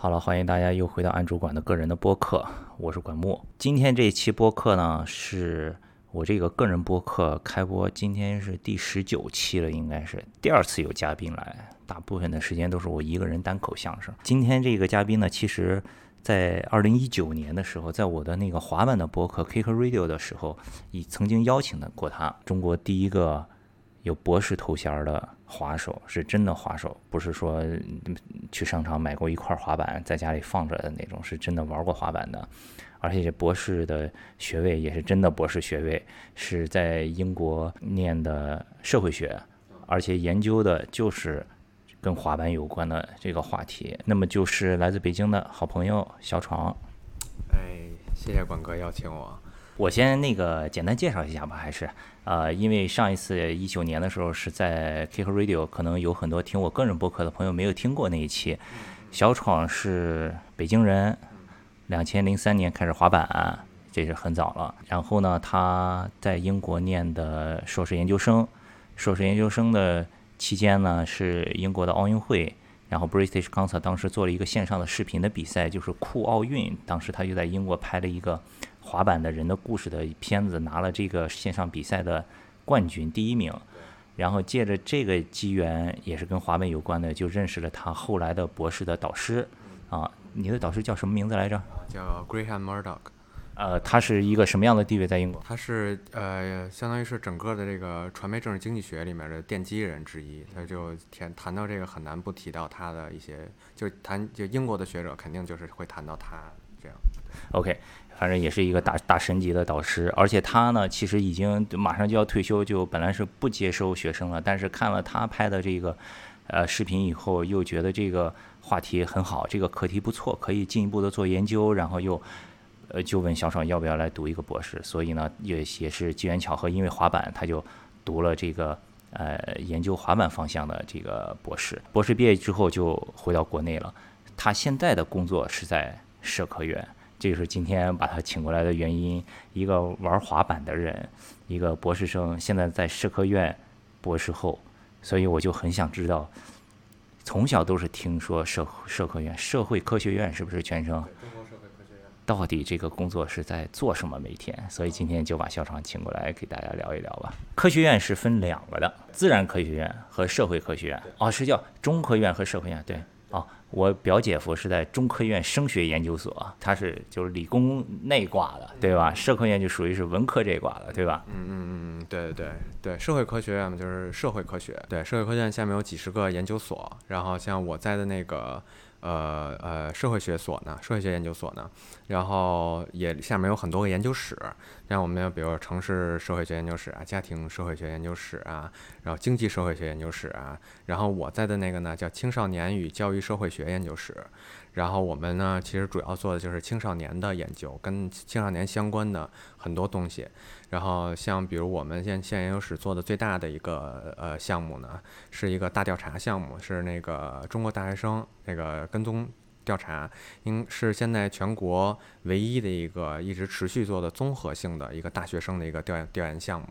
好了，欢迎大家又回到安主管的个人的播客，我是管木。今天这一期播客呢，是我这个个人播客开播，今天是第十九期了，应该是第二次有嘉宾来，大部分的时间都是我一个人单口相声。今天这个嘉宾呢，其实在二零一九年的时候，在我的那个滑板的播客 Kick Radio 的时候，已曾经邀请的过他，中国第一个有博士头衔的。滑手是真的滑手，不是说去商场买过一块滑板在家里放着的那种，是真的玩过滑板的，而且博士的学位也是真的博士学位，是在英国念的社会学，而且研究的就是跟滑板有关的这个话题。那么就是来自北京的好朋友小闯。哎，谢谢管哥邀请我。我先那个简单介绍一下吧，还是，呃，因为上一次一九年的时候是在 Kick Radio，可能有很多听我个人播客的朋友没有听过那一期。小闯是北京人，两千零三年开始滑板，这是很早了。然后呢，他在英国念的硕士研究生，硕士研究生的期间呢是英国的奥运会，然后 British Council 当时做了一个线上的视频的比赛，就是酷奥运，当时他就在英国拍了一个。滑板的人的故事的片子拿了这个线上比赛的冠军第一名，然后借着这个机缘，也是跟滑板有关的，就认识了他后来的博士的导师。啊，你的导师叫什么名字来着？叫 Graham Murdoch。呃，他是一个什么样的地位在英国？他是呃，相当于是整个的这个传媒政治经济学里面的奠基人之一。他就谈谈到这个很难不提到他的一些，就谈就英国的学者肯定就是会谈到他这样。OK。反正也是一个大大神级的导师，而且他呢，其实已经马上就要退休，就本来是不接收学生了。但是看了他拍的这个，呃，视频以后，又觉得这个话题很好，这个课题不错，可以进一步的做研究。然后又，呃，就问小爽要不要来读一个博士。所以呢，也也是机缘巧合，因为滑板，他就读了这个呃研究滑板方向的这个博士。博士毕业之后就回到国内了。他现在的工作是在社科院。这就是今天把他请过来的原因。一个玩滑板的人，一个博士生，现在在社科院博士后，所以我就很想知道，从小都是听说社社科院、社会科学院是不是全称？到底这个工作是在做什么？每天，所以今天就把校长请过来给大家聊一聊吧。科学院是分两个的，自然科学院和社会科学院。哦，是叫中科院和社科院，对。我表姐夫是在中科院声学研究所，他是就是理工内挂的，对吧？社科院就属于是文科这挂的，对吧？嗯嗯嗯嗯，对对对对，社会科学院嘛就是社会科学，对，社会科学院下面有几十个研究所，然后像我在的那个。呃呃，社会学所呢，社会学研究所呢，然后也下面有很多个研究室，像我们有比如城市社会学研究室啊，家庭社会学研究室啊，然后经济社会学研究室啊，然后我在的那个呢叫青少年与教育社会学研究室。然后我们呢，其实主要做的就是青少年的研究，跟青少年相关的很多东西。然后像比如我们现现研究室做的最大的一个呃项目呢，是一个大调查项目，是那个中国大学生那个跟踪调查，应是现在全国唯一的一个一直持续做的综合性的一个大学生的一个调研调研项目。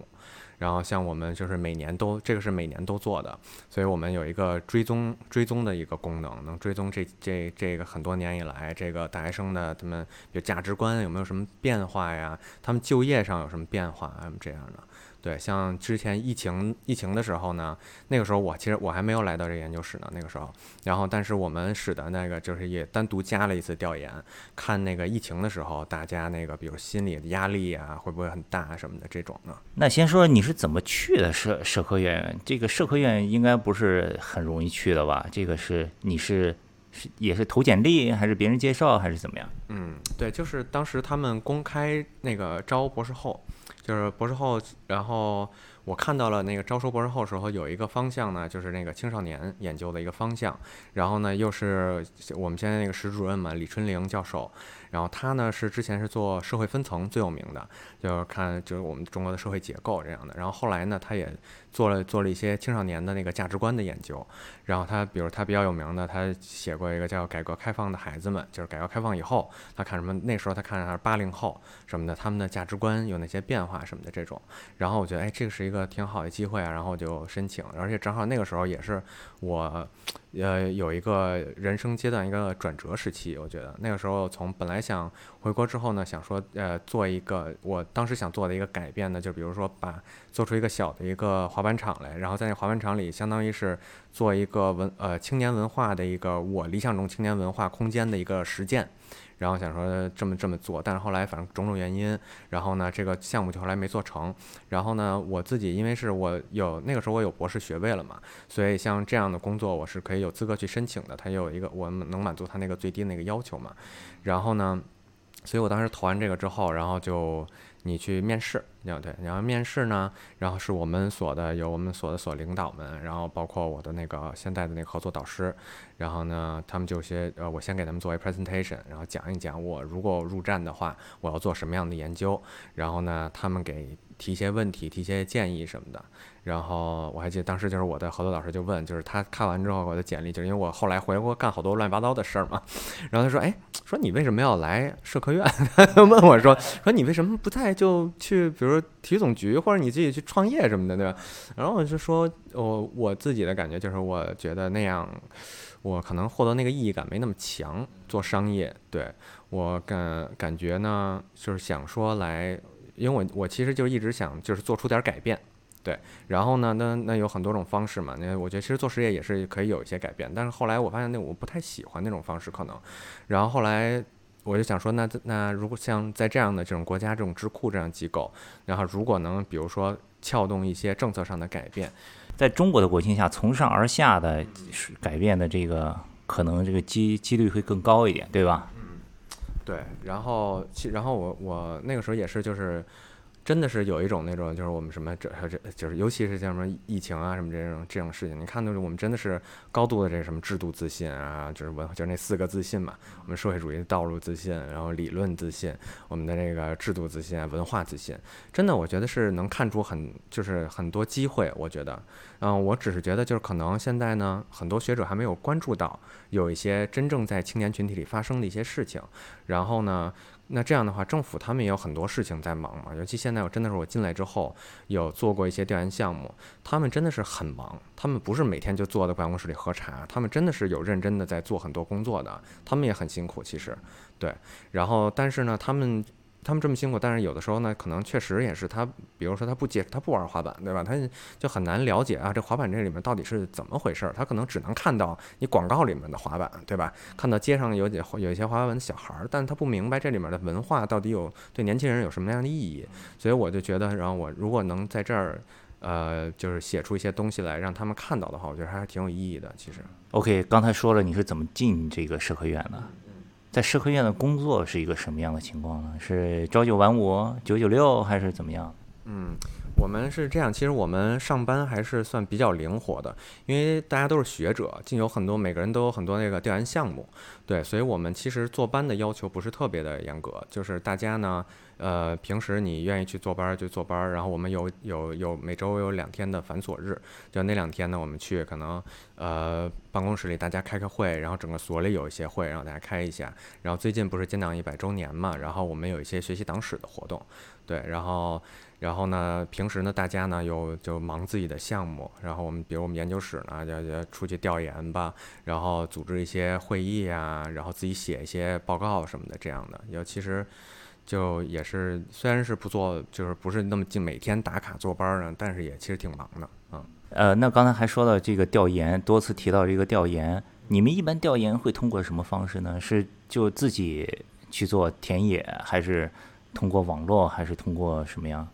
然后像我们就是每年都这个是每年都做的，所以我们有一个追踪追踪的一个功能，能追踪这这这个很多年以来这个大学生的他们有价值观有没有什么变化呀？他们就业上有什么变化啊？这样的。对，像之前疫情疫情的时候呢，那个时候我其实我还没有来到这个研究室呢，那个时候，然后但是我们室的那个就是也单独加了一次调研，看那个疫情的时候大家那个比如心理的压力啊会不会很大什么的这种呢？那先说你是怎么去的社社科院？这个社科院应该不是很容易去的吧？这个是你是是也是投简历还是别人介绍还是怎么样？嗯，对，就是当时他们公开那个招博士后。就是博士后，然后我看到了那个招收博士后时候有一个方向呢，就是那个青少年研究的一个方向，然后呢又是我们现在那个石主任嘛，李春玲教授。然后他呢是之前是做社会分层最有名的，就是看就是我们中国的社会结构这样的。然后后来呢，他也做了做了一些青少年的那个价值观的研究。然后他比如他比较有名的，他写过一个叫《改革开放的孩子们》，就是改革开放以后，他看什么？那时候他看的是八零后什么的，他们的价值观有哪些变化什么的这种。然后我觉得哎，这个是一个挺好的机会啊，然后就申请。而且正好那个时候也是我。呃有一个人生阶段一个转折时期，我觉得那个时候从本来想回国之后呢，想说呃做一个我当时想做的一个改变呢，就比如说把做出一个小的一个滑板场来，然后在那滑板场里相当于是做一个文呃青年文化的一个我理想中青年文化空间的一个实践。然后想说这么这么做，但是后来反正种种原因，然后呢，这个项目就后来没做成。然后呢，我自己因为是我有那个时候我有博士学位了嘛，所以像这样的工作我是可以有资格去申请的。他有一个我们能满足他那个最低那个要求嘛。然后呢，所以我当时投完这个之后，然后就。你去面试，对对，然后面试呢，然后是我们所的有我们所的所领导们，然后包括我的那个现在的那个合作导师，然后呢，他们就些呃，我先给他们做一 presentation，然后讲一讲我如果入站的话，我要做什么样的研究，然后呢，他们给提一些问题，提一些建议什么的。然后我还记得当时就是我的合作导师就问，就是他看完之后我的简历，就是因为我后来回国干好多乱七八糟的事儿嘛，然后他说，哎，说你为什么要来社科院？问我说，说你为什么不在就去，比如说体育总局或者你自己去创业什么的，对吧？然后我就说，我我自己的感觉就是，我觉得那样，我可能获得那个意义感没那么强。做商业，对我感感觉呢，就是想说来，因为我我其实就一直想就是做出点改变。对，然后呢，那那有很多种方式嘛。那我觉得其实做实业也是可以有一些改变，但是后来我发现那我不太喜欢那种方式可能。然后后来我就想说，那那如果像在这样的这种国家这种智库这样机构，然后如果能比如说撬动一些政策上的改变，在中国的国情下，从上而下的改变的这个可能这个几几率会更高一点，对吧？对。然后其然后我我那个时候也是就是。真的是有一种那种，就是我们什么这这就是，尤其是像什么疫情啊什么这种这种事情，你看到我们真的是高度的这什么制度自信啊，就是文就是那四个自信嘛，我们社会主义的道路自信，然后理论自信，我们的这个制度自信，文化自信，真的我觉得是能看出很就是很多机会，我觉得，嗯，我只是觉得就是可能现在呢，很多学者还没有关注到有一些真正在青年群体里发生的一些事情，然后呢。那这样的话，政府他们也有很多事情在忙嘛。尤其现在，我真的是我进来之后有做过一些调研项目，他们真的是很忙。他们不是每天就坐在办公室里喝茶，他们真的是有认真的在做很多工作的。他们也很辛苦，其实，对。然后，但是呢，他们。他们这么辛苦，但是有的时候呢，可能确实也是他，比如说他不接，他不玩滑板，对吧？他就很难了解啊，这滑板这里面到底是怎么回事儿。他可能只能看到你广告里面的滑板，对吧？看到街上有几有一些滑板的小孩儿，但他不明白这里面的文化到底有对年轻人有什么样的意义。所以我就觉得，然后我如果能在这儿，呃，就是写出一些东西来让他们看到的话，我觉得还是挺有意义的。其实，OK，刚才说了你是怎么进这个社科院的？在社科院的工作是一个什么样的情况呢？是朝九晚五、九九六还是怎么样？嗯，我们是这样，其实我们上班还是算比较灵活的，因为大家都是学者，进有很多每个人都有很多那个调研项目，对，所以我们其实坐班的要求不是特别的严格，就是大家呢。呃，平时你愿意去坐班就坐班，然后我们有有有每周有两天的繁琐日，就那两天呢，我们去可能呃办公室里大家开个会，然后整个所里有一些会，然后大家开一下。然后最近不是建党一百周年嘛，然后我们有一些学习党史的活动，对，然后然后呢，平时呢大家呢又就忙自己的项目，然后我们比如我们研究室呢就就出去调研吧，然后组织一些会议啊，然后自己写一些报告什么的这样的，有其实。就也是，虽然是不做，就是不是那么近，每天打卡坐班呢，但是也其实挺忙的，嗯。呃，那刚才还说到这个调研，多次提到这个调研，你们一般调研会通过什么方式呢？是就自己去做田野，还是通过网络，还是通过什么样？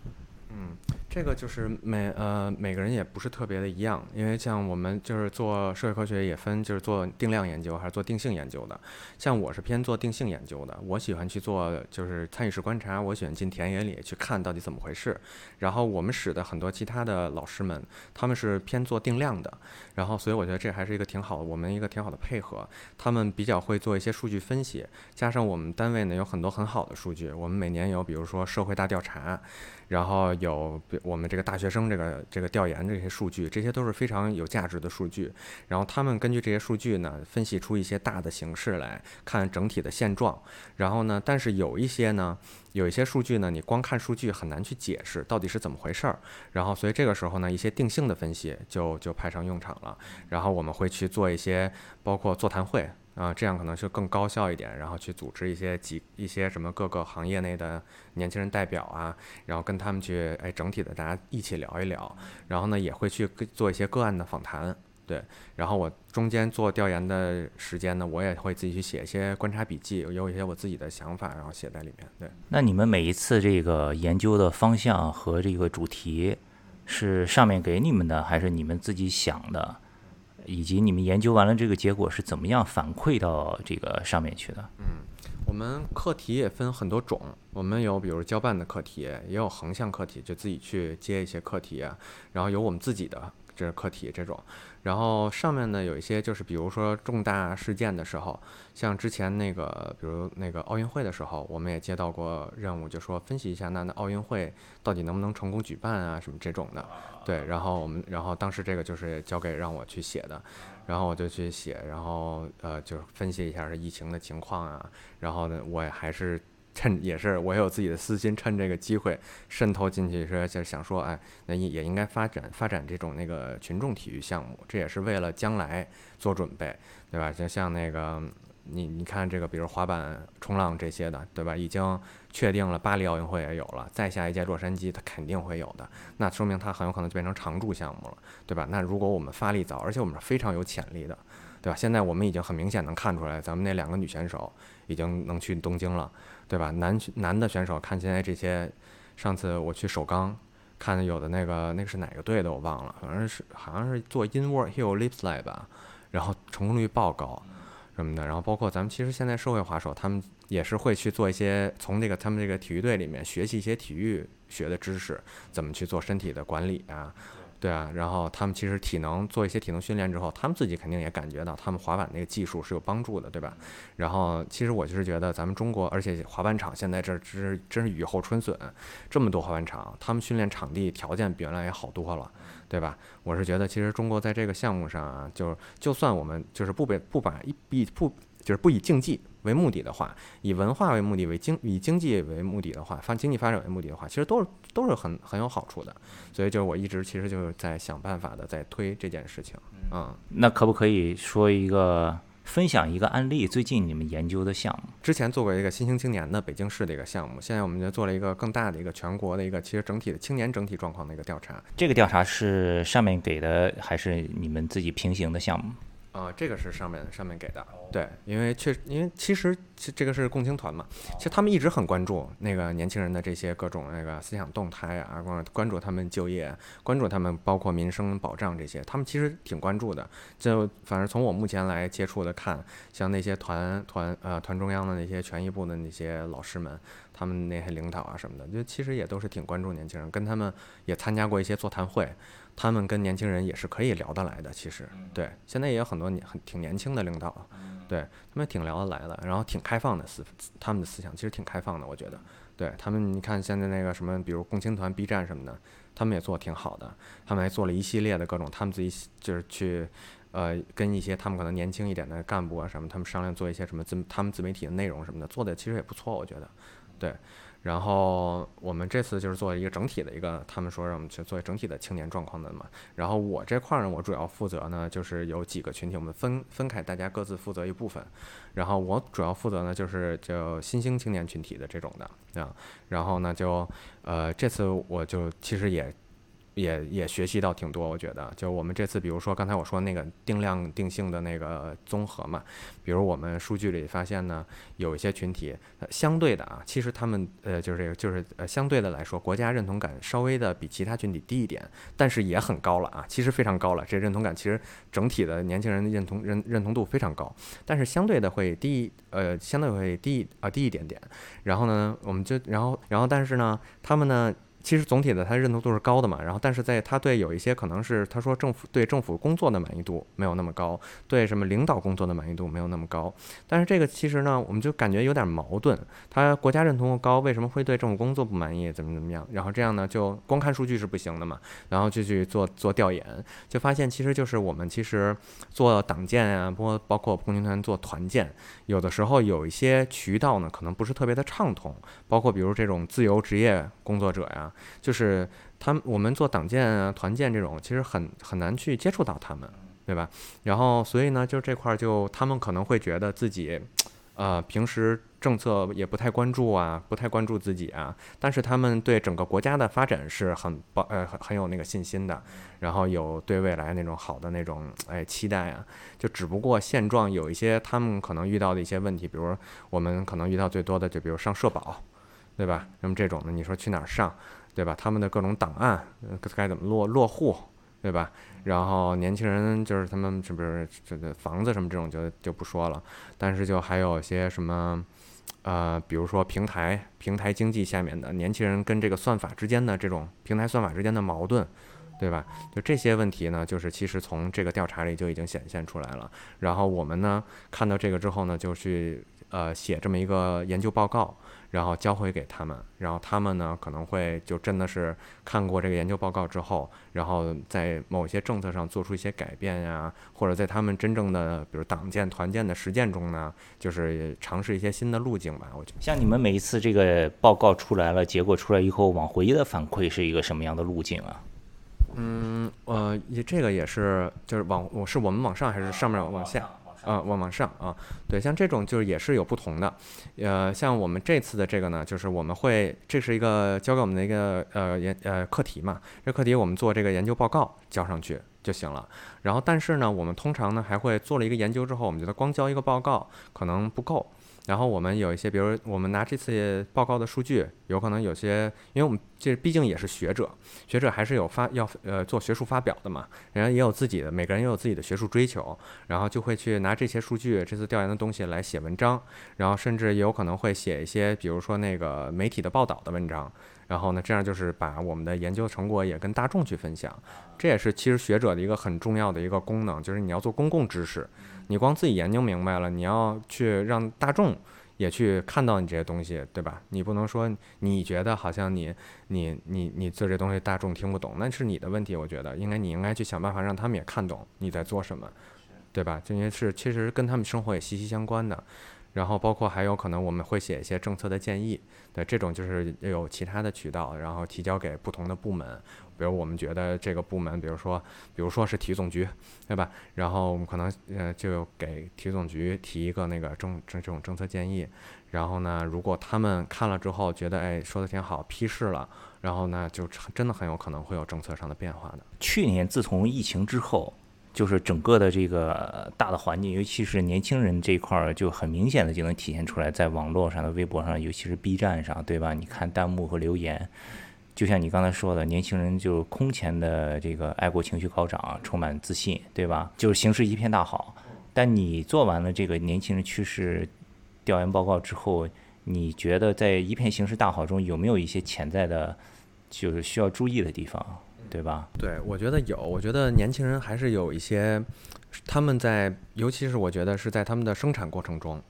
嗯。这个就是每呃每个人也不是特别的一样，因为像我们就是做社会科学也分就是做定量研究还是做定性研究的，像我是偏做定性研究的，我喜欢去做就是参与式观察，我喜欢进田野里去看到底怎么回事。然后我们使的很多其他的老师们，他们是偏做定量的，然后所以我觉得这还是一个挺好的，我们一个挺好的配合。他们比较会做一些数据分析，加上我们单位呢有很多很好的数据，我们每年有比如说社会大调查。然后有我们这个大学生这个这个调研这些数据，这些都是非常有价值的数据。然后他们根据这些数据呢，分析出一些大的形式来看整体的现状。然后呢，但是有一些呢，有一些数据呢，你光看数据很难去解释到底是怎么回事儿。然后所以这个时候呢，一些定性的分析就就派上用场了。然后我们会去做一些包括座谈会。啊，这样可能就更高效一点，然后去组织一些几一些什么各个行业内的年轻人代表啊，然后跟他们去哎整体的大家一起聊一聊，然后呢也会去做一些个案的访谈，对，然后我中间做调研的时间呢，我也会自己去写一些观察笔记，有一些我自己的想法，然后写在里面。对，那你们每一次这个研究的方向和这个主题是上面给你们的，还是你们自己想的？以及你们研究完了这个结果是怎么样反馈到这个上面去的？嗯，我们课题也分很多种，我们有比如交办的课题，也有横向课题，就自己去接一些课题，然后有我们自己的这课题这种。然后上面呢有一些就是比如说重大事件的时候，像之前那个比如那个奥运会的时候，我们也接到过任务，就说分析一下那那奥运会到底能不能成功举办啊什么这种的。对，然后我们，然后当时这个就是交给让我去写的，然后我就去写，然后呃，就是分析一下是疫情的情况啊，然后呢，我也还是趁也是我有自己的私心，趁这个机会渗透进去，说就想说，哎，那也也应该发展发展这种那个群众体育项目，这也是为了将来做准备，对吧？就像那个。你你看这个，比如滑板、冲浪这些的，对吧？已经确定了，巴黎奥运会也有了，再下一届洛杉矶它肯定会有的，那说明它很有可能就变成常驻项目了，对吧？那如果我们发力早，而且我们是非常有潜力的，对吧？现在我们已经很明显能看出来，咱们那两个女选手已经能去东京了，对吧？男男的选手看现在这些，上次我去首钢看有的那个那个是哪个队的我忘了，反正是好像是做 inward hill lip slide 吧，然后成功率爆高。什么的，然后包括咱们其实现在社会滑手，他们也是会去做一些从这个他们这个体育队里面学习一些体育学的知识，怎么去做身体的管理啊，对啊，然后他们其实体能做一些体能训练之后，他们自己肯定也感觉到他们滑板那个技术是有帮助的，对吧？然后其实我就是觉得咱们中国，而且滑板场现在这真真是雨后春笋，这么多滑板场，他们训练场地条件比原来也好多了。对吧？我是觉得，其实中国在这个项目上啊，就就算我们就是不被不把一以不就是不以竞技为目的的话，以文化为目的为经以经济为目的的话，发经济发展为目的的话，其实都是都是很很有好处的。所以就是我一直其实就是在想办法的在推这件事情。嗯，那可不可以说一个？分享一个案例，最近你们研究的项目，之前做过一个新兴青年的北京市的一个项目，现在我们就做了一个更大的一个全国的一个，其实整体的青年整体状况的一个调查。这个调查是上面给的，还是你们自己平行的项目？啊，这个是上面上面给的，对，因为确因为其实其这个是共青团嘛，其实他们一直很关注那个年轻人的这些各种那个思想动态啊，关关注他们就业，关注他们包括民生保障这些，他们其实挺关注的。就反正从我目前来接触的看，像那些团团呃团中央的那些权益部的那些老师们，他们那些领导啊什么的，就其实也都是挺关注年轻人，跟他们也参加过一些座谈会。他们跟年轻人也是可以聊得来的，其实对，现在也有很多年很挺年轻的领导，对他们挺聊得来的，然后挺开放的思，他们的思想其实挺开放的，我觉得，对他们，你看现在那个什么，比如共青团、B 站什么的，他们也做的挺好的，他们还做了一系列的各种，他们自己就是去，呃，跟一些他们可能年轻一点的干部啊什么，他们商量做一些什么自他们自媒体的内容什么的，做的其实也不错，我觉得，对。然后我们这次就是做一个整体的一个，他们说让我们去做整体的青年状况的嘛。然后我这块儿呢，我主要负责呢，就是有几个群体，我们分分开，大家各自负责一部分。然后我主要负责呢，就是就新兴青年群体的这种的啊。然后呢，就呃这次我就其实也。也也学习到挺多，我觉得，就我们这次，比如说刚才我说那个定量定性的那个综合嘛，比如我们数据里发现呢，有一些群体，相对的啊，其实他们呃就是这个就是呃相对的来说，国家认同感稍微的比其他群体低一点，但是也很高了啊，其实非常高了，这认同感其实整体的年轻人的认同认认同度非常高，但是相对的会低，呃相对会低啊低一点点，然后呢，我们就然后然后但是呢，他们呢。其实总体的他认同度是高的嘛，然后但是在他对有一些可能是他说政府对政府工作的满意度没有那么高，对什么领导工作的满意度没有那么高，但是这个其实呢，我们就感觉有点矛盾，他国家认同度高，为什么会对政府工作不满意？怎么怎么样？然后这样呢，就光看数据是不行的嘛，然后就去做做调研，就发现其实就是我们其实做党建啊，包括包括共青团做团建，有的时候有一些渠道呢，可能不是特别的畅通，包括比如这种自由职业工作者呀，就是他们我们做党建啊、团建这种，其实很很难去接触到他们，对吧？然后所以呢，就这块儿就他们可能会觉得自己，呃，平时政策也不太关注啊，不太关注自己啊，但是他们对整个国家的发展是很抱呃很很有那个信心的，然后有对未来那种好的那种哎期待啊，就只不过现状有一些他们可能遇到的一些问题，比如我们可能遇到最多的就比如上社保。对吧？那么这种呢，你说去哪儿上，对吧？他们的各种档案该怎么落落户，对吧？然后年轻人就是他们是不是这个房子什么这种就就不说了，但是就还有些什么，呃，比如说平台平台经济下面的年轻人跟这个算法之间的这种平台算法之间的矛盾，对吧？就这些问题呢，就是其实从这个调查里就已经显现出来了。然后我们呢看到这个之后呢，就去呃写这么一个研究报告。然后交回给他们，然后他们呢可能会就真的是看过这个研究报告之后，然后在某些政策上做出一些改变呀，或者在他们真正的比如党建团建的实践中呢，就是尝试一些新的路径吧。我觉得像你们每一次这个报告出来了，结果出来以后，往回的反馈是一个什么样的路径啊？嗯，呃，也这个也是就是往我是我们往上还是上面往下？啊，往往上啊，对，像这种就是也是有不同的，呃，像我们这次的这个呢，就是我们会这是一个交给我们的一个呃研呃课题嘛，这课题我们做这个研究报告交上去就行了。然后但是呢，我们通常呢还会做了一个研究之后，我们觉得光交一个报告可能不够。然后我们有一些，比如我们拿这次报告的数据，有可能有些，因为我们这毕竟也是学者，学者还是有发要呃做学术发表的嘛，人家也有自己的，每个人也有自己的学术追求，然后就会去拿这些数据，这次调研的东西来写文章，然后甚至也有可能会写一些，比如说那个媒体的报道的文章，然后呢，这样就是把我们的研究成果也跟大众去分享，这也是其实学者的一个很重要的一个功能，就是你要做公共知识。你光自己研究明白了，你要去让大众也去看到你这些东西，对吧？你不能说你觉得好像你你你你做这东西大众听不懂，那是你的问题。我觉得应该你应该去想办法让他们也看懂你在做什么，对吧？这些是其实跟他们生活也息息相关的。然后包括还有可能我们会写一些政策的建议，对这种就是有其他的渠道，然后提交给不同的部门。比如我们觉得这个部门，比如说，比如说是体育总局，对吧？然后我们可能呃就给体育总局提一个那个政这这种政策建议。然后呢，如果他们看了之后觉得哎说的挺好，批示了，然后呢就真的很有可能会有政策上的变化的。去年自从疫情之后，就是整个的这个大的环境，尤其是年轻人这一块儿，就很明显的就能体现出来，在网络上的微博上，尤其是 B 站上，对吧？你看弹幕和留言。就像你刚才说的，年轻人就空前的这个爱国情绪高涨，充满自信，对吧？就是形势一片大好。但你做完了这个年轻人趋势调研报告之后，你觉得在一片形势大好中有没有一些潜在的，就是需要注意的地方，对吧？对，我觉得有。我觉得年轻人还是有一些，他们在，尤其是我觉得是在他们的生产过程中。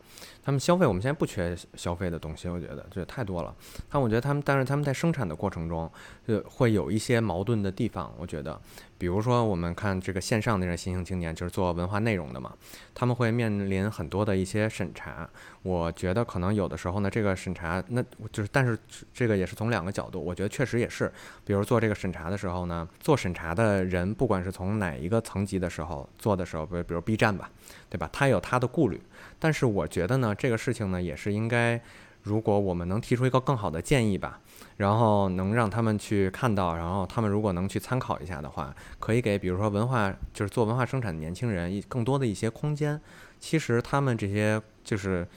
他们消费，我们现在不缺消费的东西，我觉得这也太多了。但我觉得他们，但是他们在生产的过程中，就会有一些矛盾的地方。我觉得，比如说我们看这个线上那些新兴青年，就是做文化内容的嘛，他们会面临很多的一些审查。我觉得可能有的时候呢，这个审查，那就是，但是这个也是从两个角度，我觉得确实也是。比如做这个审查的时候呢，做审查的人，不管是从哪一个层级的时候做的时，比比如 B 站吧，对吧？他有他的顾虑。但是我觉得呢，这个事情呢也是应该，如果我们能提出一个更好的建议吧，然后能让他们去看到，然后他们如果能去参考一下的话，可以给比如说文化就是做文化生产的年轻人一更多的一些空间。其实他们这些就是，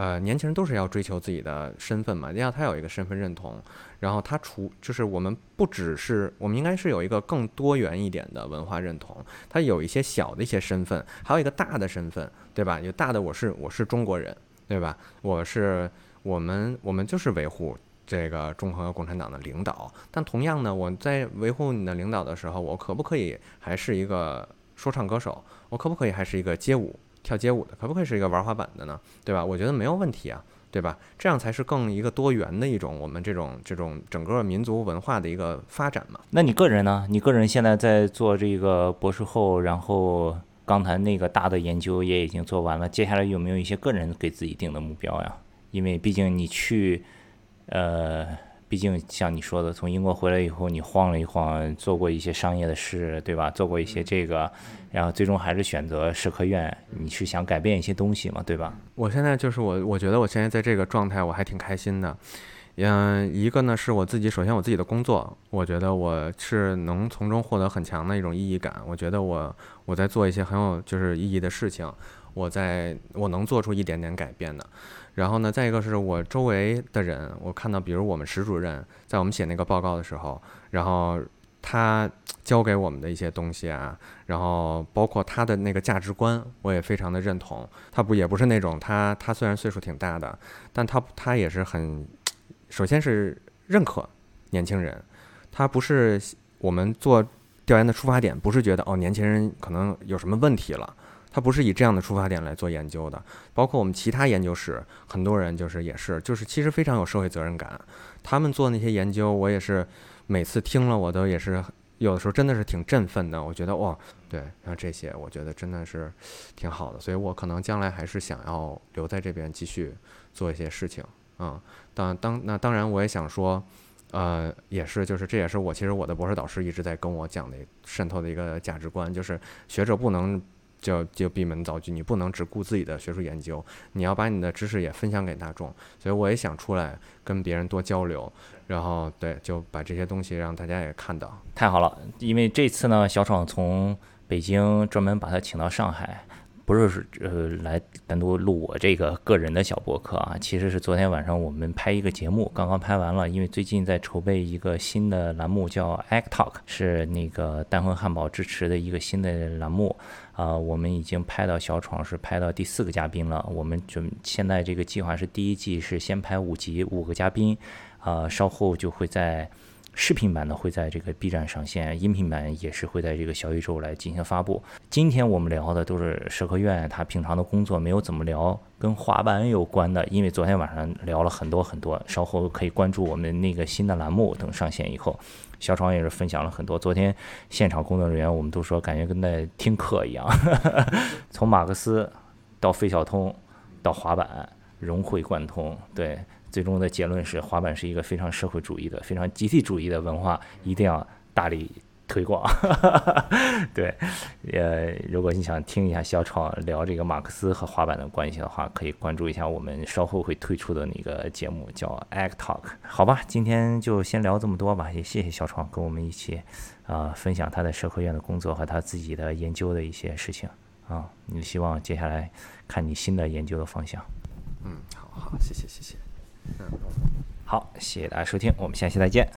呃，年轻人都是要追求自己的身份嘛，要他有一个身份认同。然后他除就是我们不只是我们应该是有一个更多元一点的文化认同，他有一些小的一些身份，还有一个大的身份，对吧？有大的我是我是中国人，对吧？我是我们我们就是维护这个中国共产党的领导。但同样呢，我在维护你的领导的时候，我可不可以还是一个说唱歌手？我可不可以还是一个街舞跳街舞的？可不可以是一个玩滑板的呢？对吧？我觉得没有问题啊。对吧？这样才是更一个多元的一种我们这种这种整个民族文化的一个发展嘛。那你个人呢？你个人现在在做这个博士后，然后刚才那个大的研究也已经做完了，接下来有没有一些个人给自己定的目标呀？因为毕竟你去，呃。毕竟像你说的，从英国回来以后，你晃了一晃，做过一些商业的事，对吧？做过一些这个，然后最终还是选择社科院。你是想改变一些东西嘛，对吧？我现在就是我，我觉得我现在在这个状态，我还挺开心的。嗯，一个呢是我自己，首先我自己的工作，我觉得我是能从中获得很强的一种意义感。我觉得我我在做一些很有就是意义的事情，我在我能做出一点点改变的。然后呢，再一个是我周围的人，我看到，比如我们石主任在我们写那个报告的时候，然后他教给我们的一些东西啊，然后包括他的那个价值观，我也非常的认同。他不也不是那种他他虽然岁数挺大的，但他他也是很，首先是认可年轻人，他不是我们做调研的出发点，不是觉得哦年轻人可能有什么问题了。他不是以这样的出发点来做研究的，包括我们其他研究室，很多人就是也是，就是其实非常有社会责任感。他们做那些研究，我也是每次听了，我都也是有的时候真的是挺振奋的。我觉得哇，对，像这些，我觉得真的是挺好的。所以我可能将来还是想要留在这边继续做一些事情。嗯，当当那当然，我也想说，呃，也是，就是这也是我其实我的博士导师一直在跟我讲的渗透的一个价值观，就是学者不能。就就闭门造句，你不能只顾自己的学术研究，你要把你的知识也分享给大众。所以我也想出来跟别人多交流，然后对，就把这些东西让大家也看到。太好了，因为这次呢，小闯从北京专门把他请到上海。不是呃来单独录我这个个人的小博客啊，其实是昨天晚上我们拍一个节目，刚刚拍完了，因为最近在筹备一个新的栏目叫 Egg Talk，是那个蛋魂汉堡支持的一个新的栏目啊，我们已经拍到小闯是拍到第四个嘉宾了，我们准现在这个计划是第一季是先拍五集五个嘉宾啊，稍后就会在。视频版呢会在这个 B 站上线，音频版也是会在这个小宇宙来进行发布。今天我们聊的都是社科院他平常的工作，没有怎么聊跟滑板有关的，因为昨天晚上聊了很多很多。稍后可以关注我们那个新的栏目，等上线以后，小闯也是分享了很多。昨天现场工作人员我们都说，感觉跟在听课一样，从马克思到费孝通到滑板融会贯通，对。最终的结论是，滑板是一个非常社会主义的、非常集体主义的文化，一定要大力推广。对，呃，如果你想听一下小闯聊这个马克思和滑板的关系的话，可以关注一下我们稍后会推出的那个节目，叫 Act Talk。好吧，今天就先聊这么多吧，也谢谢小闯跟我们一起啊分享他在社科院的工作和他自己的研究的一些事情啊。你希望接下来看你新的研究的方向。嗯，好好，谢谢谢谢。好，谢谢大家收听，我们下期再见。